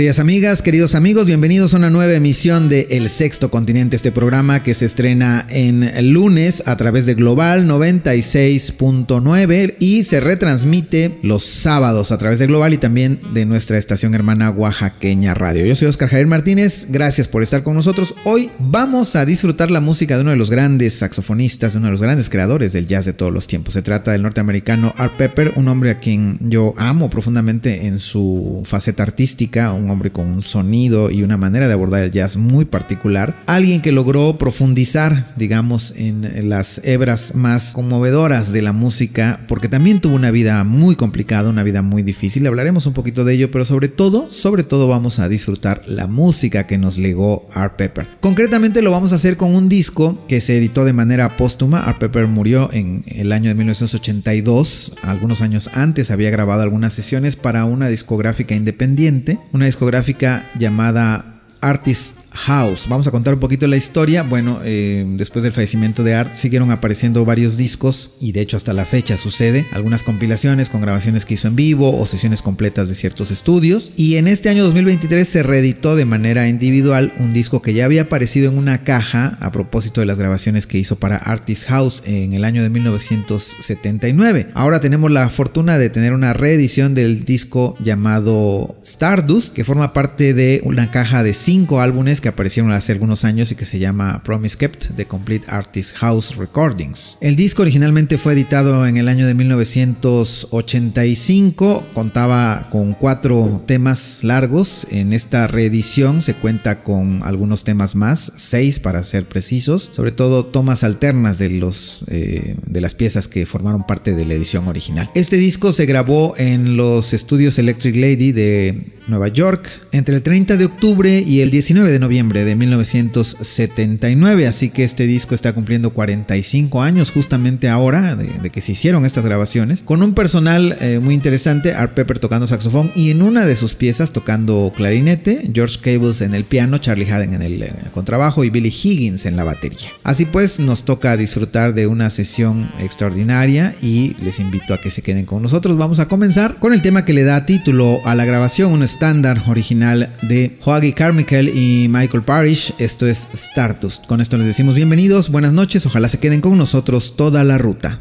Queridas amigas, queridos amigos, bienvenidos a una nueva emisión de El Sexto Continente, este programa que se estrena en lunes a través de Global 96.9 y se retransmite los sábados a través de Global y también de nuestra estación hermana Oaxaqueña Radio. Yo soy Oscar Javier Martínez, gracias por estar con nosotros. Hoy vamos a disfrutar la música de uno de los grandes saxofonistas, uno de los grandes creadores del jazz de todos los tiempos. Se trata del norteamericano Art Pepper, un hombre a quien yo amo profundamente en su faceta artística, un hombre con un sonido y una manera de abordar el jazz muy particular. Alguien que logró profundizar, digamos, en las hebras más conmovedoras de la música, porque también tuvo una vida muy complicada, una vida muy difícil. Hablaremos un poquito de ello, pero sobre todo, sobre todo vamos a disfrutar la música que nos legó Art Pepper. Concretamente lo vamos a hacer con un disco que se editó de manera póstuma. Art Pepper murió en el año de 1982. Algunos años antes había grabado algunas sesiones para una discográfica independiente, una discográfica llamada Artist House. Vamos a contar un poquito la historia. Bueno, eh, después del fallecimiento de Art siguieron apareciendo varios discos y de hecho hasta la fecha sucede. Algunas compilaciones con grabaciones que hizo en vivo o sesiones completas de ciertos estudios. Y en este año 2023 se reeditó de manera individual un disco que ya había aparecido en una caja a propósito de las grabaciones que hizo para Artist House en el año de 1979. Ahora tenemos la fortuna de tener una reedición del disco llamado Stardust que forma parte de una caja de cinco álbumes que aparecieron hace algunos años y que se llama Promise Kept, The Complete Artist House Recordings. El disco originalmente fue editado en el año de 1985, contaba con cuatro temas largos. En esta reedición se cuenta con algunos temas más, seis para ser precisos, sobre todo tomas alternas de, los, eh, de las piezas que formaron parte de la edición original. Este disco se grabó en los estudios Electric Lady de Nueva York entre el 30 de octubre y el 19 de noviembre de 1979, así que este disco está cumpliendo 45 años justamente ahora de, que se hicieron estas grabaciones, con un personal eh, muy interesante, Art Pepper tocando saxofón y en una de sus piezas tocando clarinete, George Cables en el piano, Charlie Haden en el eh, contrabajo y Billy Higgins en la batería. Así pues, nos toca disfrutar de una sesión extraordinaria y les invito a que se queden con nosotros. Vamos a comenzar con el tema que le da título a la grabación, un estándar original de Hoagie Carmichael y Michael Parrish. Esto es Stardust. Con esto les decimos bienvenidos, buenas noches, ojalá se queden con nosotros toda la ruta.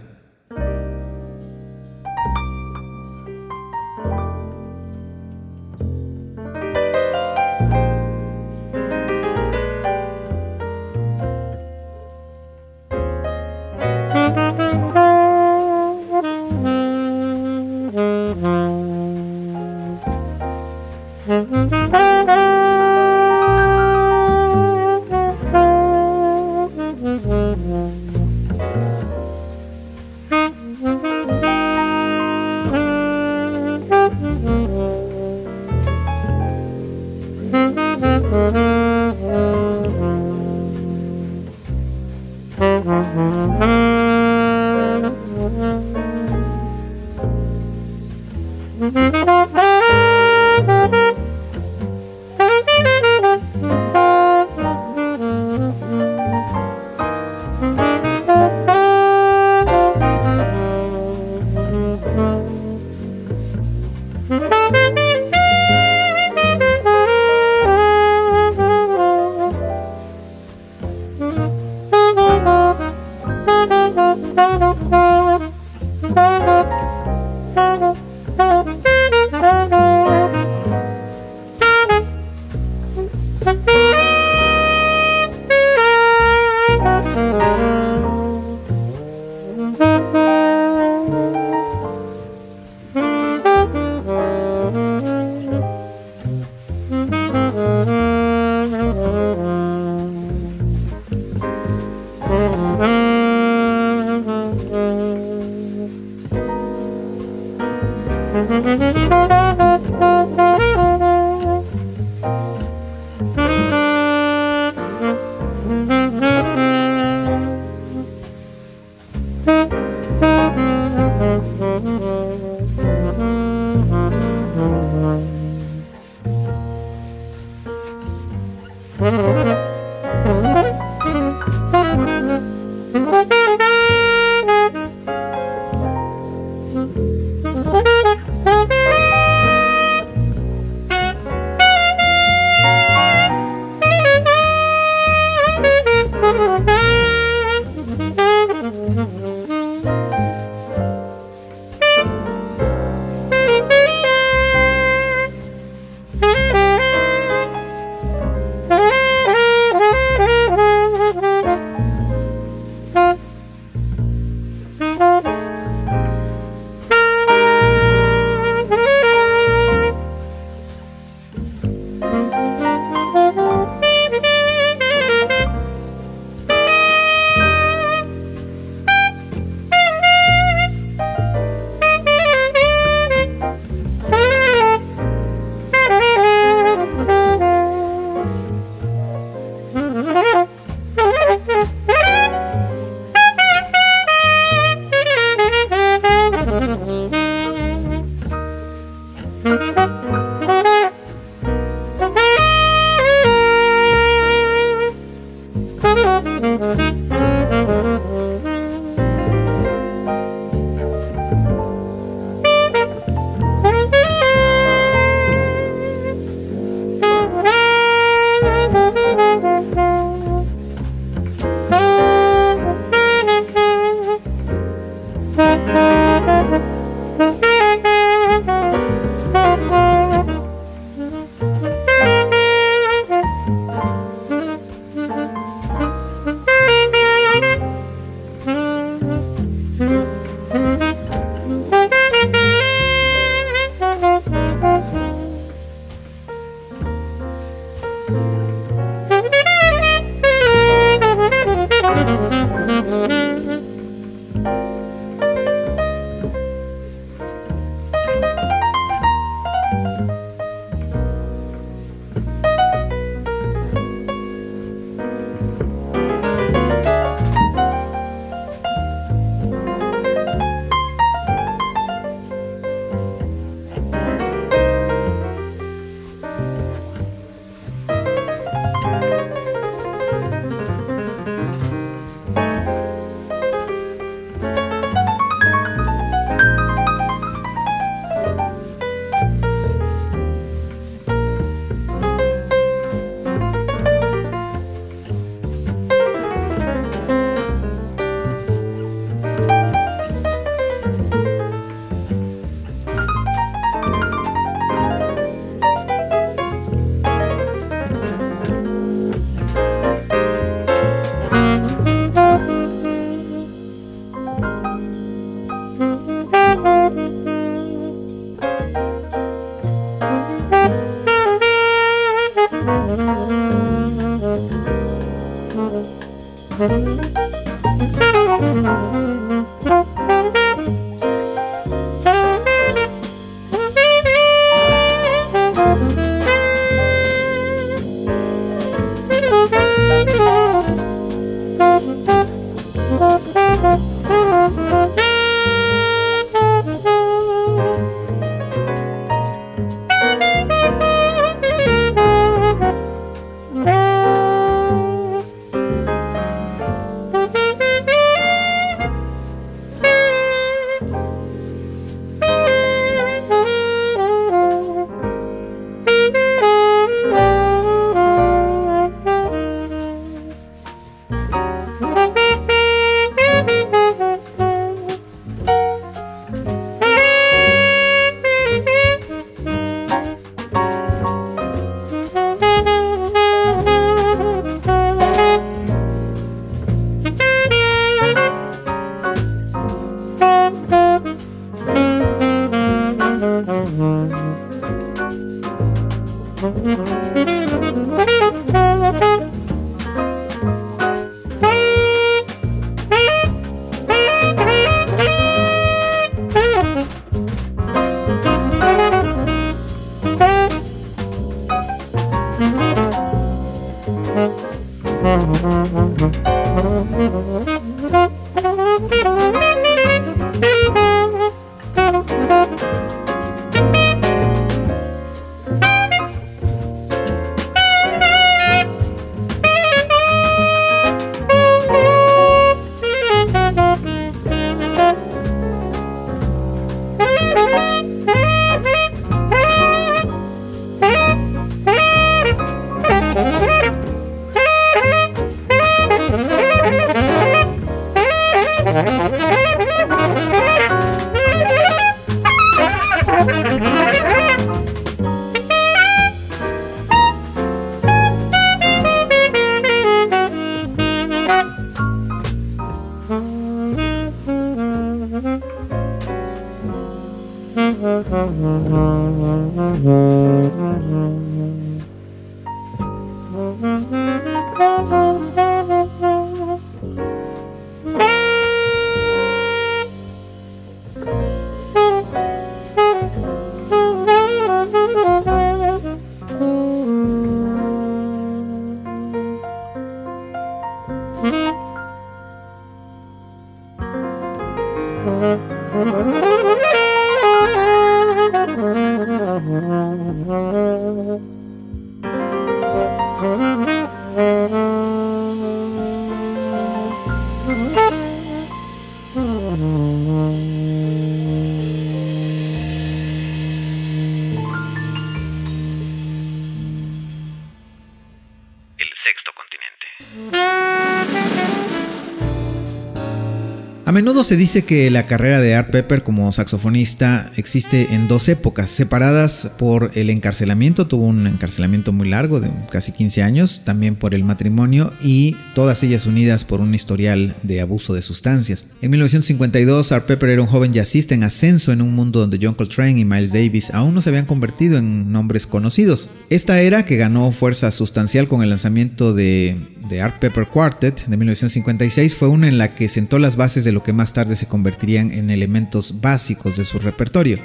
Menudo se dice que la carrera de Art Pepper como saxofonista existe en dos épocas, separadas por el encarcelamiento, tuvo un encarcelamiento muy largo de casi 15 años, también por el matrimonio y todas ellas unidas por un historial de abuso de sustancias. En 1952 Art Pepper era un joven jazzista en ascenso en un mundo donde John Coltrane y Miles Davis aún no se habían convertido en nombres conocidos. Esta era que ganó fuerza sustancial con el lanzamiento de, de Art Pepper Quartet de 1956 fue una en la que sentó las bases de lo que más tarde se convertirían en elementos básicos de su repertorio.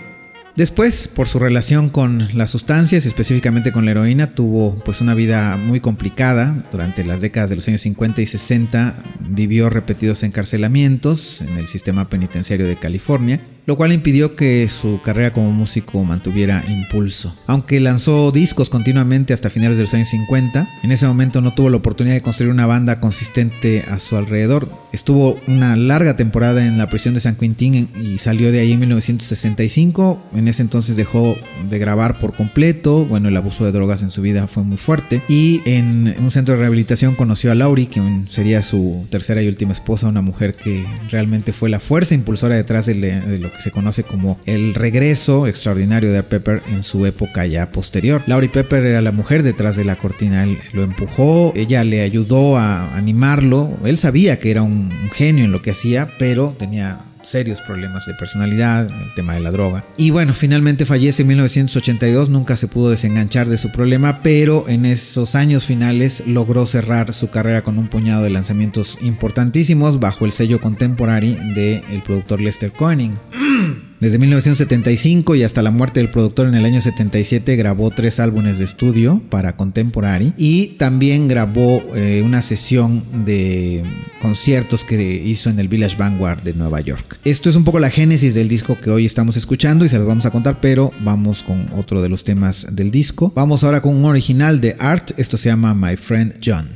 Después, por su relación con las sustancias, específicamente con la heroína, tuvo pues una vida muy complicada. Durante las décadas de los años 50 y 60 vivió repetidos encarcelamientos en el sistema penitenciario de California lo cual impidió que su carrera como músico mantuviera impulso. Aunque lanzó discos continuamente hasta finales de los años 50, en ese momento no tuvo la oportunidad de construir una banda consistente a su alrededor. Estuvo una larga temporada en la prisión de San Quintín y salió de ahí en 1965. En ese entonces dejó de grabar por completo. Bueno, el abuso de drogas en su vida fue muy fuerte. Y en un centro de rehabilitación conoció a Laurie, que sería su tercera y última esposa, una mujer que realmente fue la fuerza impulsora detrás de, lo que se conoce como el regreso extraordinario de Pepper en su época ya posterior. Laurie Pepper era la mujer detrás de la cortina, él lo empujó, ella le ayudó a animarlo, él sabía que era un genio en lo que hacía, pero tenía serios problemas de personalidad, el tema de la droga. Y bueno, finalmente fallece en 1982, nunca se pudo desenganchar de su problema, pero en esos años finales logró cerrar su carrera con un puñado de lanzamientos importantísimos bajo el sello contemporáneo del el productor Lester Koenig. Desde 1975 y hasta la muerte del productor en el año 77 grabó tres álbumes de estudio para Contemporary y también grabó eh, una sesión de conciertos que hizo en el Village Vanguard de Nueva York. Esto es un poco la génesis del disco que hoy estamos escuchando y se los vamos a contar, pero vamos con otro de los temas del disco. Vamos ahora con un original de Art, esto se llama My Friend John.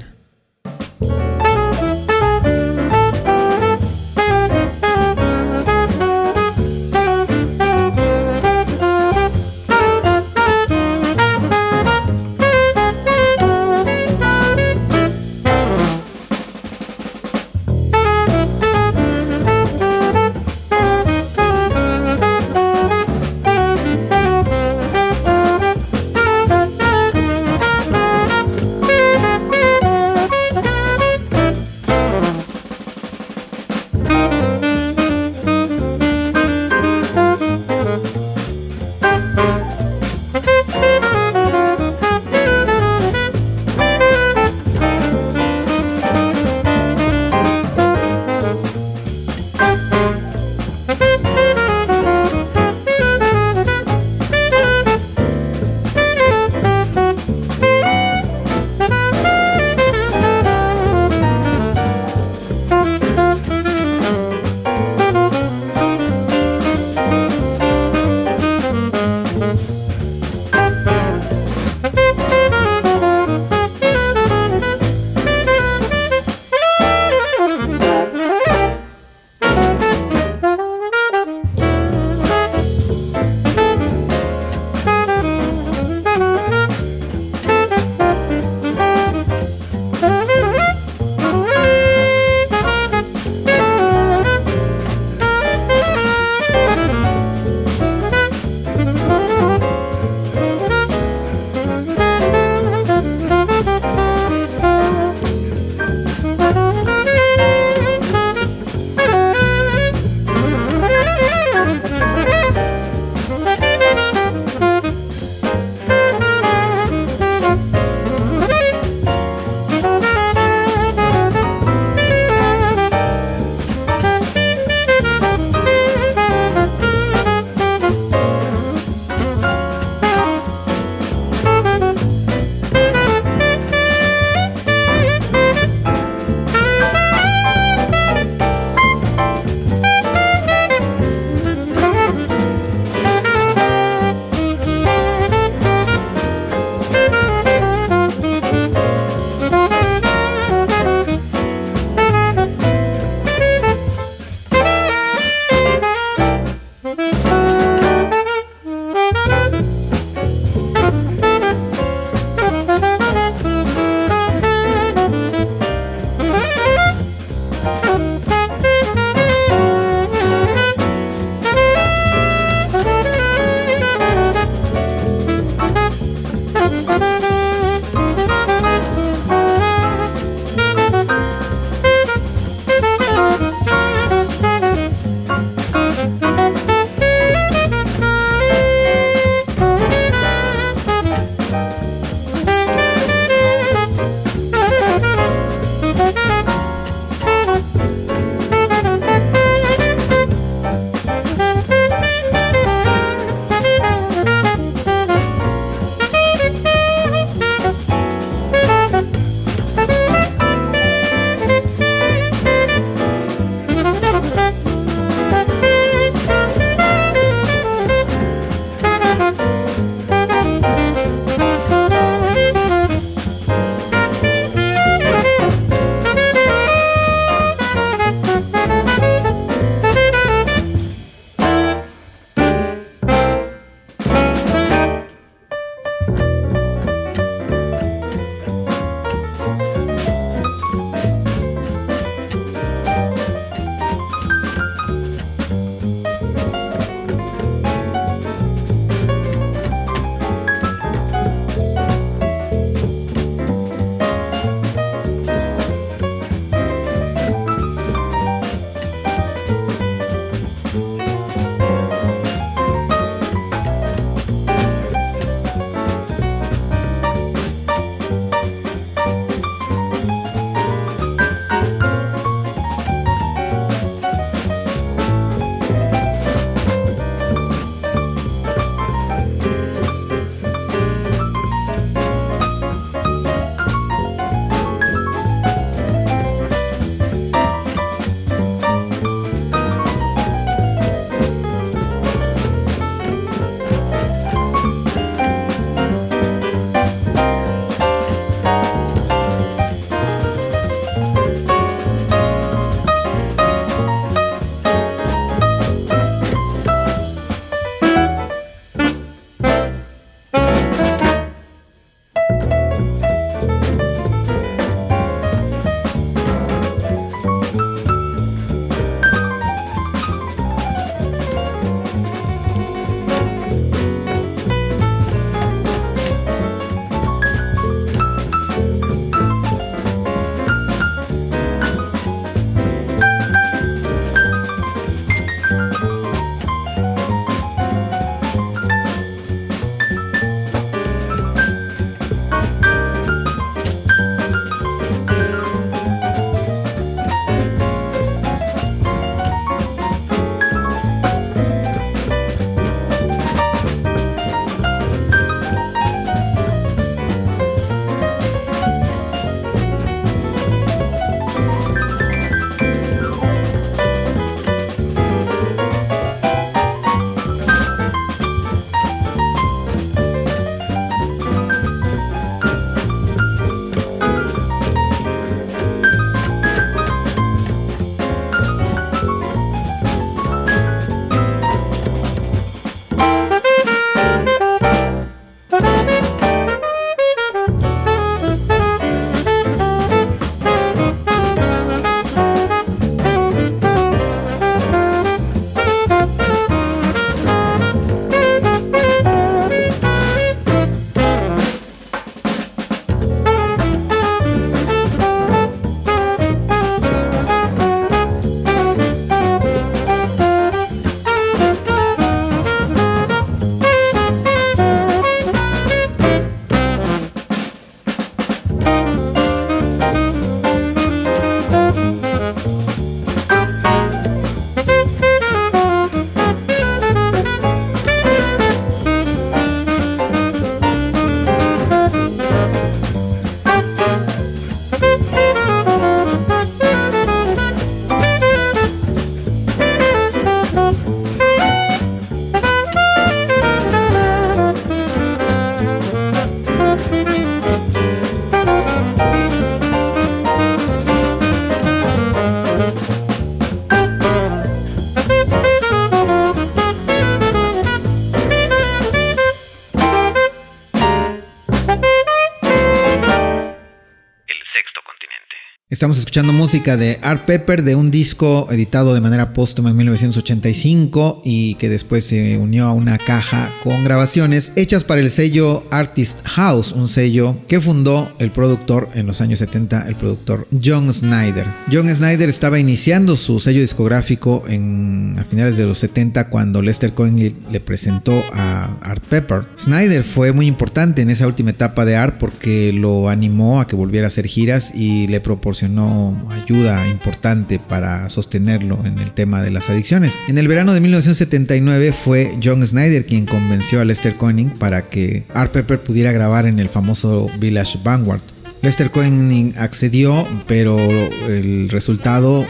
Estamos escuchando música de Art Pepper de un disco editado de manera póstuma en 1985 y que después se unió a una caja con grabaciones hechas para el sello Artist House, un sello que fundó el productor en los años 70, el productor John Snyder. John Snyder estaba iniciando su sello discográfico en, a finales de los 70 cuando Lester Cohen le presentó a Art Pepper. Snyder fue muy importante en esa última etapa de Art porque lo animó a que volviera a hacer giras y le proporcionó ayuda importante para sostenerlo en el tema de las adicciones. En el verano de 1979 fue John Snyder quien convenció a Lester Koenig para que Art Pepper pudiera grabar en el famoso Village Vanguard. Lester Koenig accedió, pero el resultado,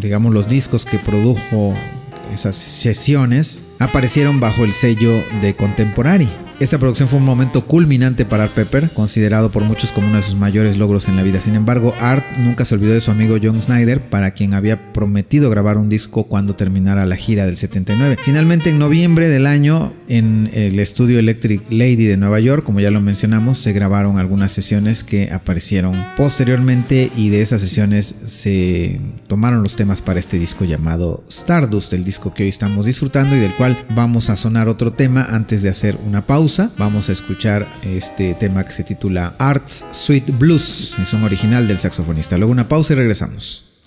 digamos los discos que produjo esas sesiones, aparecieron bajo el sello de Contemporary. Esta producción fue un momento culminante para Art Pepper, considerado por muchos como uno de sus mayores logros en la vida. Sin embargo, Art nunca se olvidó de su amigo John Snyder, para quien había prometido grabar un disco cuando terminara la gira del 79. Finalmente, en noviembre del año, en el estudio Electric Lady de Nueva York, como ya lo mencionamos, se grabaron algunas sesiones que aparecieron posteriormente y de esas sesiones se tomaron los temas para este disco llamado Stardust, el disco que hoy estamos disfrutando y del cual vamos a sonar otro tema antes de hacer una pausa vamos a escuchar este tema que se titula Arts Sweet Blues. Es un original del saxofonista. Luego una pausa y regresamos.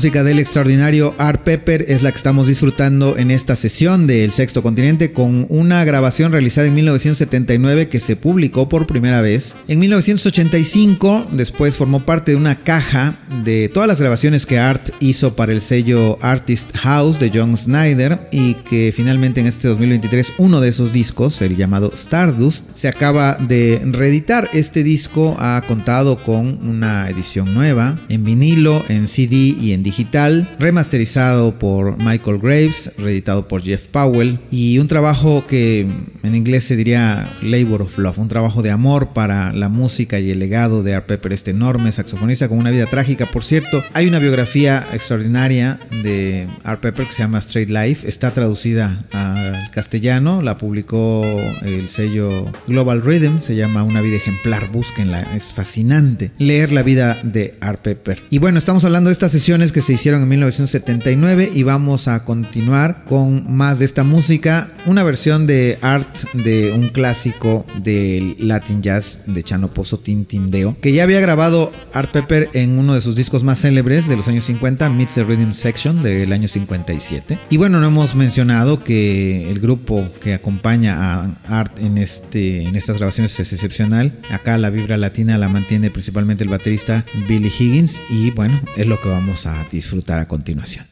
Música del extraordinario Art Pepper es la que estamos disfrutando en esta sesión del Sexto Continente con una grabación realizada en 1979 que se publicó por primera vez. En 1985 después formó parte de una caja de todas las grabaciones que Art hizo para el sello Artist House de John Snyder y que finalmente en este 2023 uno de esos discos, el llamado Stardust, se acaba de reeditar. Este disco ha contado con una edición nueva en vinilo, en CD y en digital, remasterizado por Michael Graves, reeditado por Jeff Powell y un trabajo que en inglés se diría Labor of Love, un trabajo de amor para la música y el legado de Art Pepper, este enorme saxofonista con una vida trágica. Por cierto, hay una biografía extraordinaria de Art Pepper que se llama Straight Life, está traducida al castellano, la publicó el sello Global Rhythm, se llama Una vida ejemplar, búsquenla, es fascinante leer la vida de Art Pepper. Y bueno, estamos hablando de esta sesión que se hicieron en 1979 y vamos a continuar con más de esta música, una versión de Art de un clásico del Latin Jazz de Chano Pozo Tintindeo, que ya había grabado Art Pepper en uno de sus discos más célebres de los años 50, Meets the Rhythm Section del año 57. Y bueno, no hemos mencionado que el grupo que acompaña a Art en, este, en estas grabaciones es excepcional. Acá la vibra latina la mantiene principalmente el baterista Billy Higgins y bueno, es lo que vamos a a disfrutar a continuación.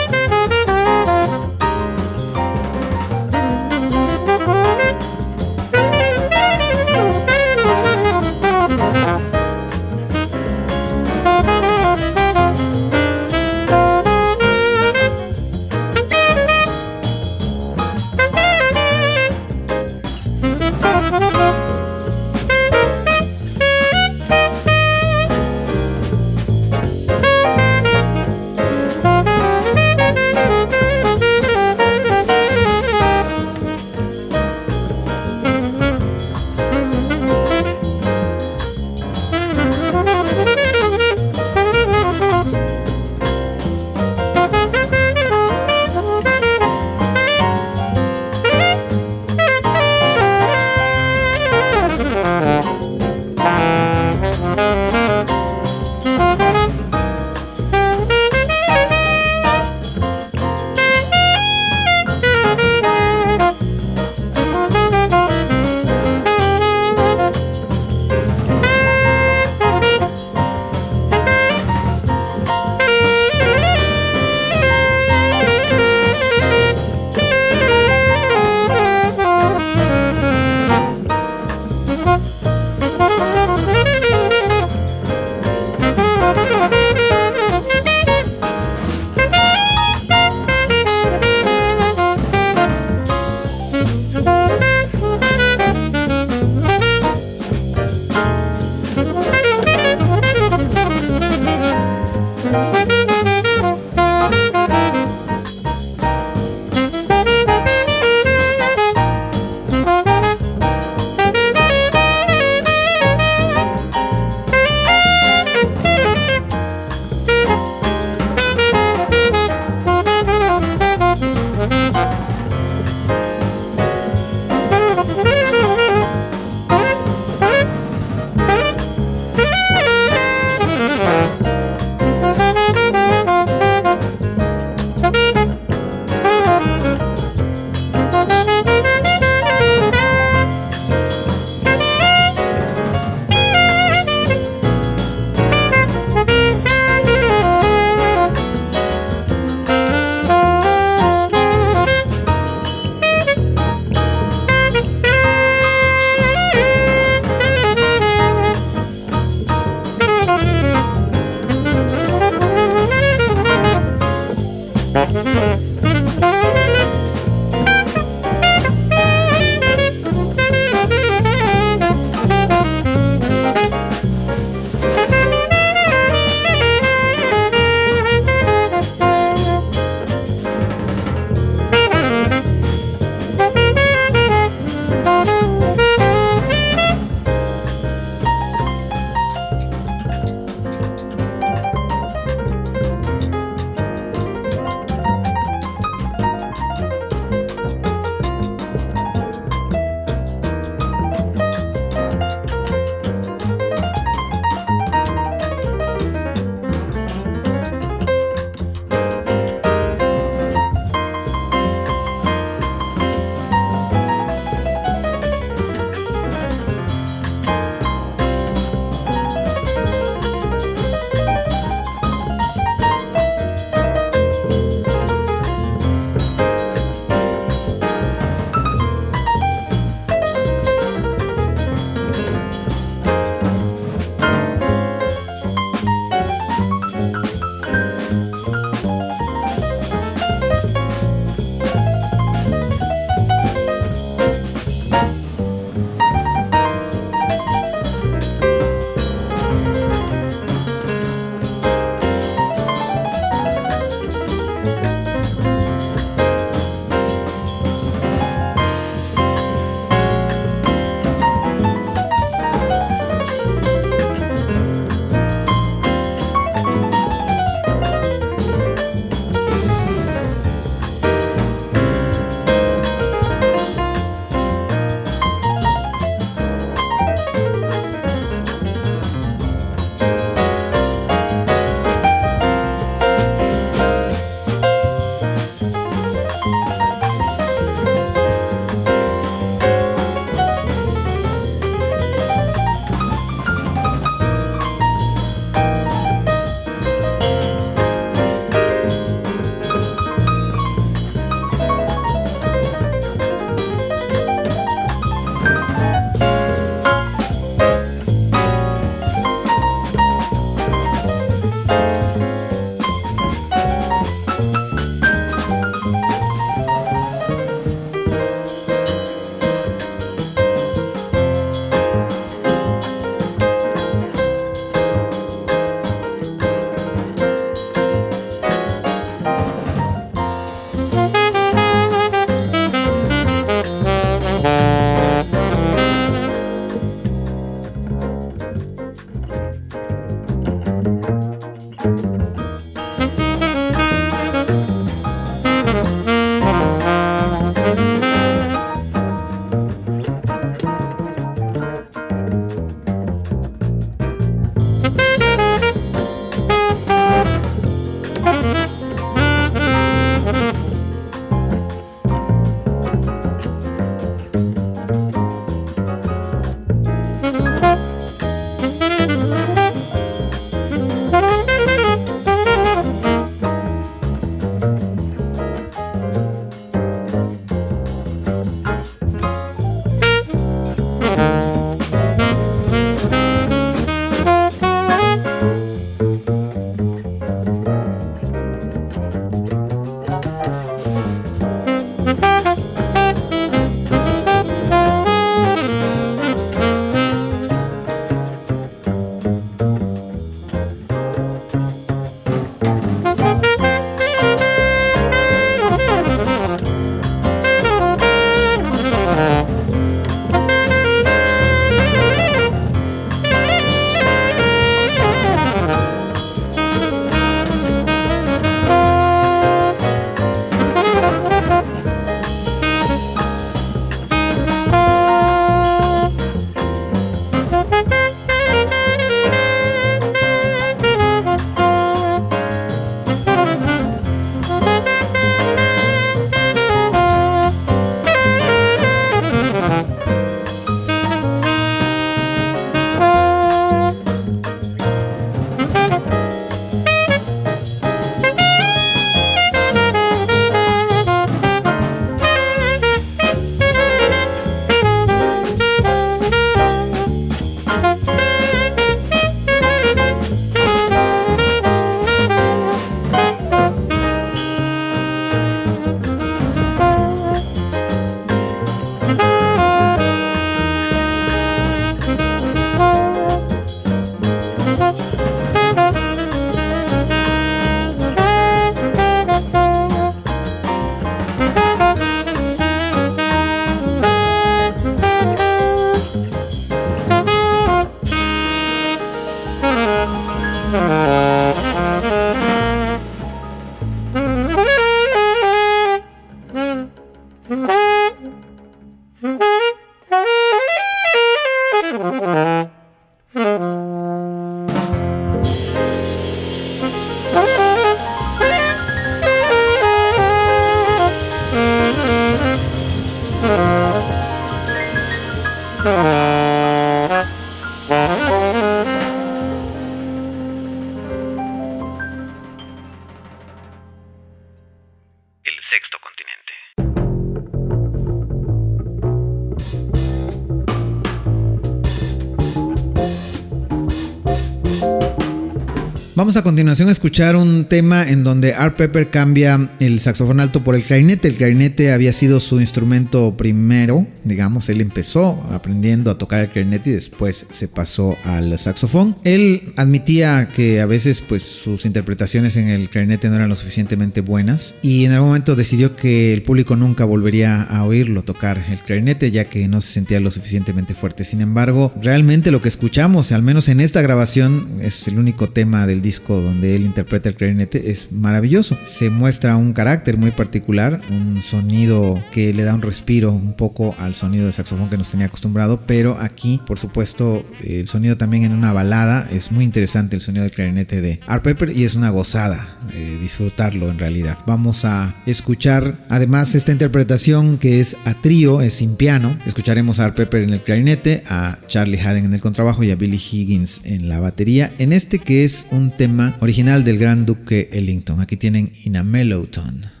Vamos a continuación a escuchar un tema en donde Art Pepper cambia el saxofón alto por el clarinete. El clarinete había sido su instrumento primero, digamos, él empezó aprendiendo a tocar el clarinete y después se pasó al saxofón. Él admitía que a veces pues sus interpretaciones en el clarinete no eran lo suficientemente buenas y en algún momento decidió que el público nunca volvería a oírlo tocar el clarinete ya que no se sentía lo suficientemente fuerte. Sin embargo, realmente lo que escuchamos, al menos en esta grabación, es el único tema del disco donde él interpreta el clarinete es maravilloso. Se muestra un carácter muy particular, un sonido que le da un respiro un poco al sonido de saxofón que nos tenía acostumbrado, pero aquí, por supuesto, el sonido también en una balada es muy interesante el sonido del clarinete de Art Pepper y es una gozada eh, disfrutarlo en realidad. Vamos a escuchar además esta interpretación que es a trío, es sin piano. Escucharemos a Art Pepper en el clarinete, a Charlie Haden en el contrabajo y a Billy Higgins en la batería. En este que es un tema original del gran duque Ellington. Aquí tienen In a Mellow Tone.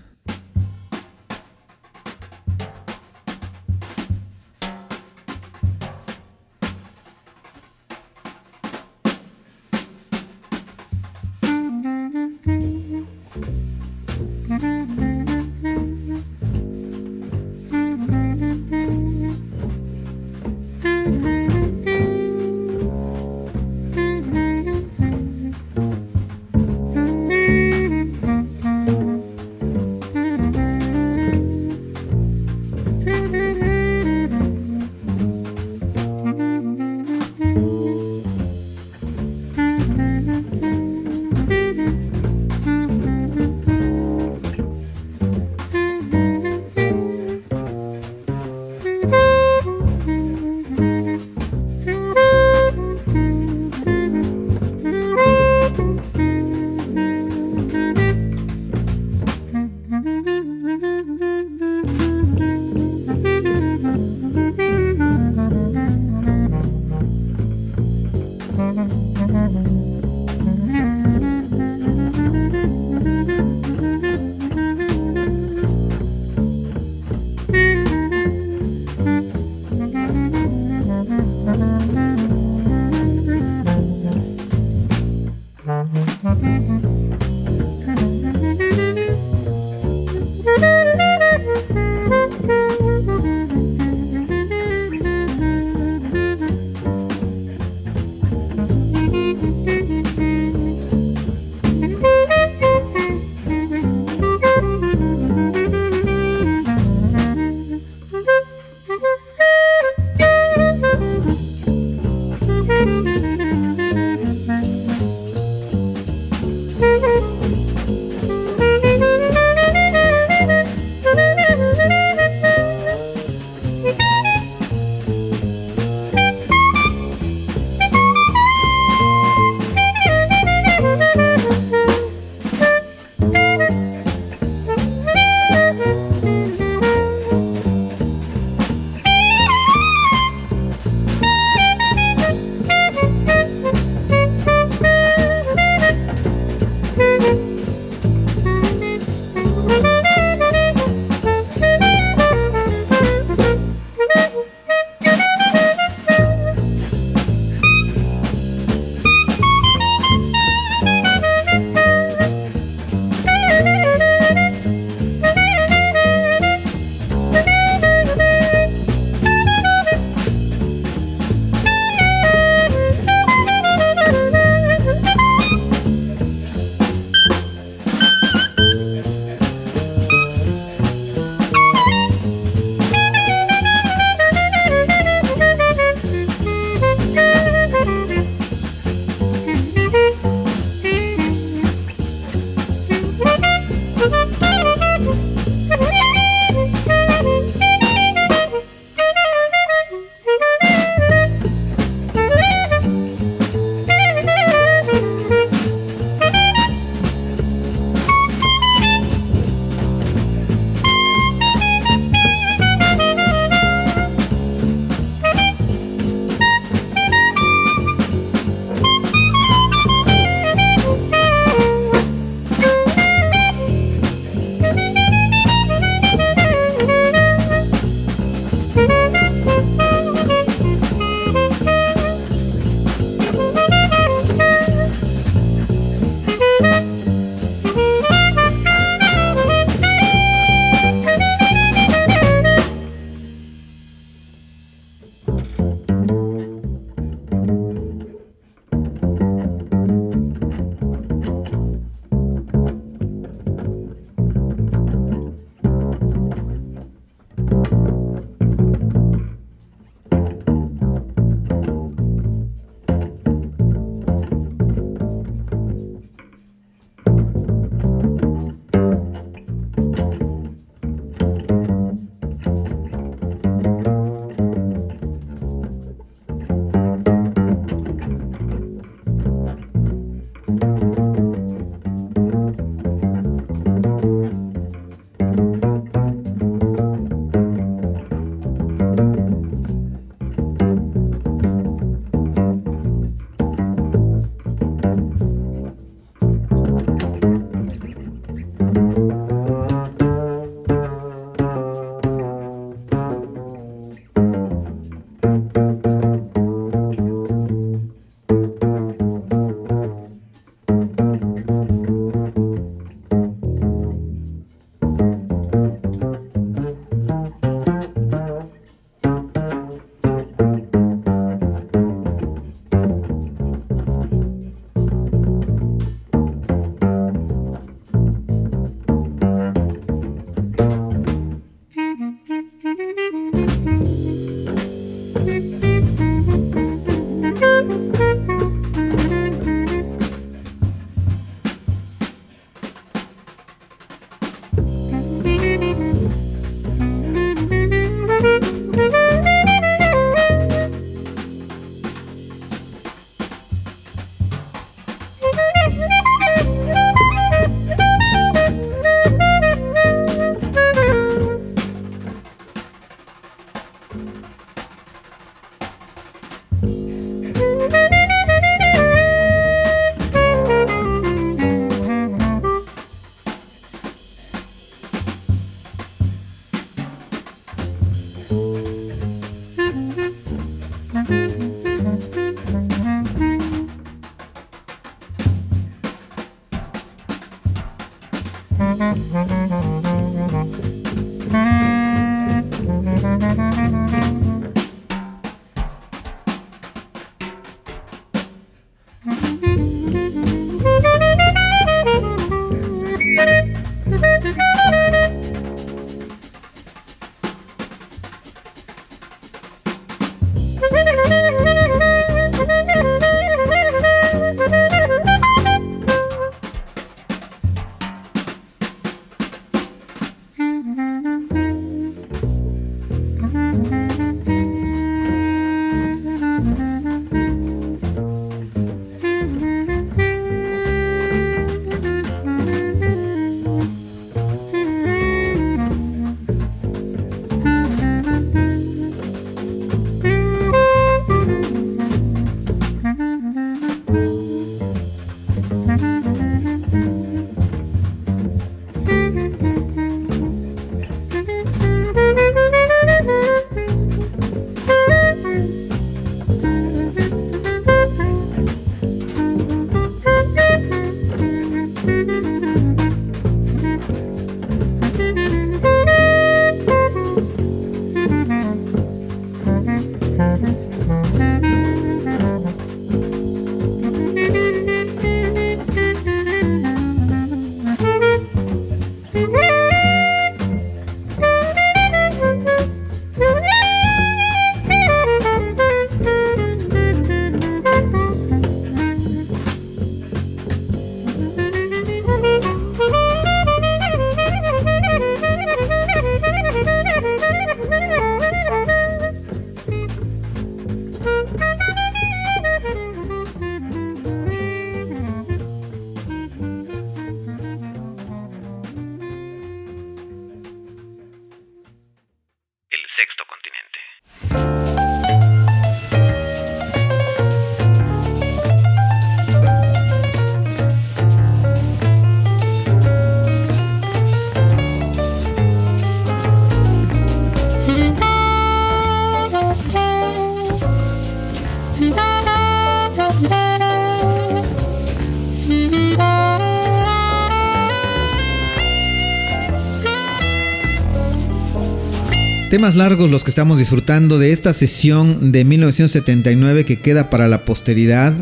Temas largos los que estamos disfrutando de esta sesión de 1979 que queda para la posteridad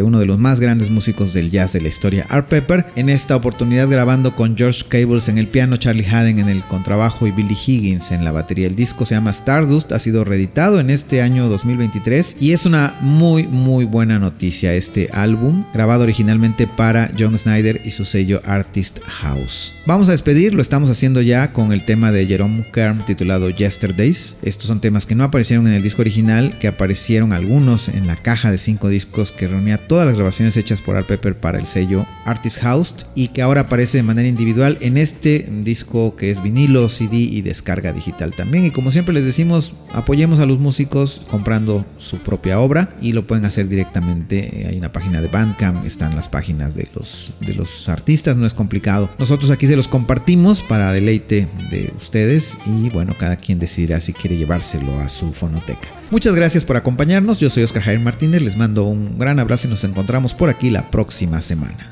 uno de los más grandes músicos del jazz de la historia, Art Pepper, en esta oportunidad grabando con George Cables en el piano, Charlie Haden en el contrabajo y Billy Higgins en la batería. El disco se llama Stardust, ha sido reeditado en este año 2023 y es una muy muy buena noticia este álbum, grabado originalmente para John Snyder y su sello Artist House. Vamos a despedir, lo estamos haciendo ya con el tema de Jerome Kern titulado Yesterdays. Estos son temas que no aparecieron en el disco original, que aparecieron algunos en la caja de cinco discos que reunía todas las grabaciones hechas por Art Pepper para el sello Artist House y que ahora aparece de manera individual en este disco que es vinilo, CD y descarga digital también. Y como siempre les decimos, apoyemos a los músicos comprando su propia obra y lo pueden hacer directamente. Hay una página de Bandcamp, están las páginas de los, de los artistas, no es complicado. Nosotros aquí se los compartimos para deleite de ustedes y bueno, cada quien decidirá si quiere llevárselo a su fonoteca. Muchas gracias por acompañarnos. Yo soy Oscar Jair Martínez. Les mando un gran abrazo y nos encontramos por aquí la próxima semana.